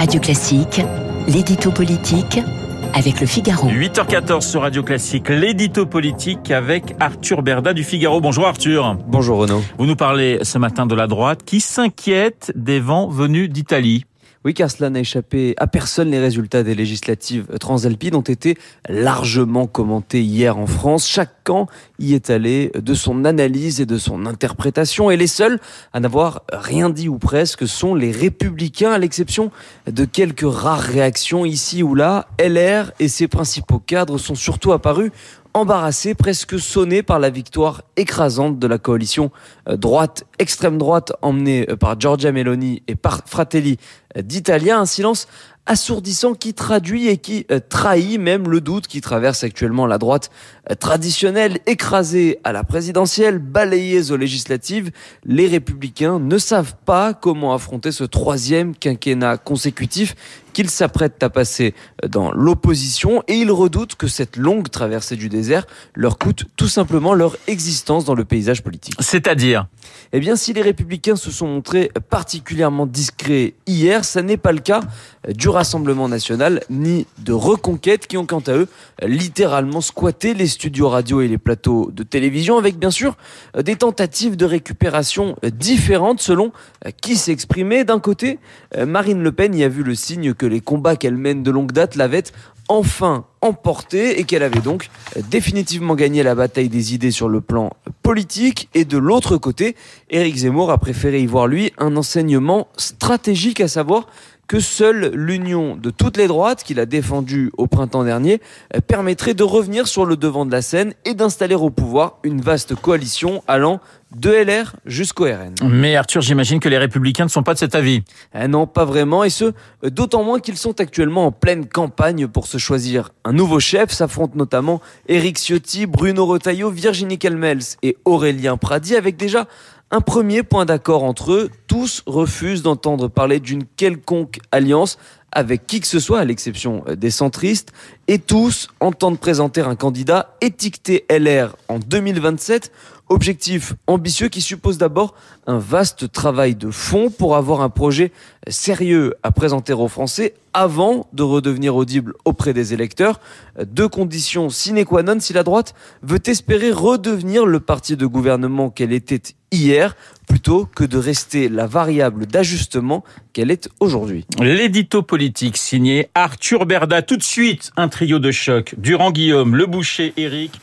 Radio Classique, l'édito politique avec le Figaro. 8h14 sur Radio Classique, l'édito politique avec Arthur Berda du Figaro. Bonjour Arthur. Bonjour Renaud. Vous nous parlez ce matin de la droite qui s'inquiète des vents venus d'Italie. Oui, car cela n'a échappé à personne. Les résultats des législatives transalpines ont été largement commentés hier en France. Chaque camp y est allé de son analyse et de son interprétation. Et les seuls à n'avoir rien dit ou presque sont les républicains, à l'exception de quelques rares réactions ici ou là. LR et ses principaux cadres sont surtout apparus embarrassés, presque sonnés par la victoire écrasante de la coalition euh, droite, extrême droite, emmenée euh, par Giorgia Meloni et par Fratelli euh, d'Italia. Un silence assourdissant qui traduit et qui trahit même le doute qui traverse actuellement la droite traditionnelle, écrasée à la présidentielle, balayée aux législatives. Les républicains ne savent pas comment affronter ce troisième quinquennat consécutif qu'ils s'apprêtent à passer dans l'opposition et ils redoutent que cette longue traversée du désert leur coûte tout simplement leur existence dans le paysage politique. C'est-à-dire? Eh bien, si les républicains se sont montrés particulièrement discrets hier, ça n'est pas le cas du Rassemblement national ni de Reconquête qui ont quant à eux littéralement squatté les studios radio et les plateaux de télévision avec bien sûr des tentatives de récupération différentes selon qui s'exprimait. D'un côté, Marine Le Pen y a vu le signe que les combats qu'elle mène de longue date l'avaient enfin emporté et qu'elle avait donc définitivement gagné la bataille des idées sur le plan politique. Et de l'autre côté, Éric Zemmour a préféré y voir lui un enseignement stratégique, à savoir que seule l'union de toutes les droites qu'il a défendue au printemps dernier permettrait de revenir sur le devant de la scène et d'installer au pouvoir une vaste coalition allant de LR jusqu'au RN. Mais Arthur, j'imagine que les républicains ne sont pas de cet avis. Eh non, pas vraiment, et ce, d'autant moins qu'ils sont actuellement en pleine campagne pour se choisir un nouveau chef. S'affrontent notamment Éric Ciotti, Bruno Retailleau, Virginie Calmels et Aurélien Pradi, avec déjà un premier point d'accord entre eux. Tous refusent d'entendre parler d'une quelconque alliance avec qui que ce soit, à l'exception des centristes, et tous entendent présenter un candidat étiqueté LR en 2027 Objectif ambitieux qui suppose d'abord un vaste travail de fond pour avoir un projet sérieux à présenter aux Français avant de redevenir audible auprès des électeurs. Deux conditions sine qua non si la droite veut espérer redevenir le parti de gouvernement qu'elle était hier plutôt que de rester la variable d'ajustement qu'elle est aujourd'hui. L'édito politique signé Arthur Berda. Tout de suite, un trio de choc. Durand Guillaume, Le Boucher, Eric.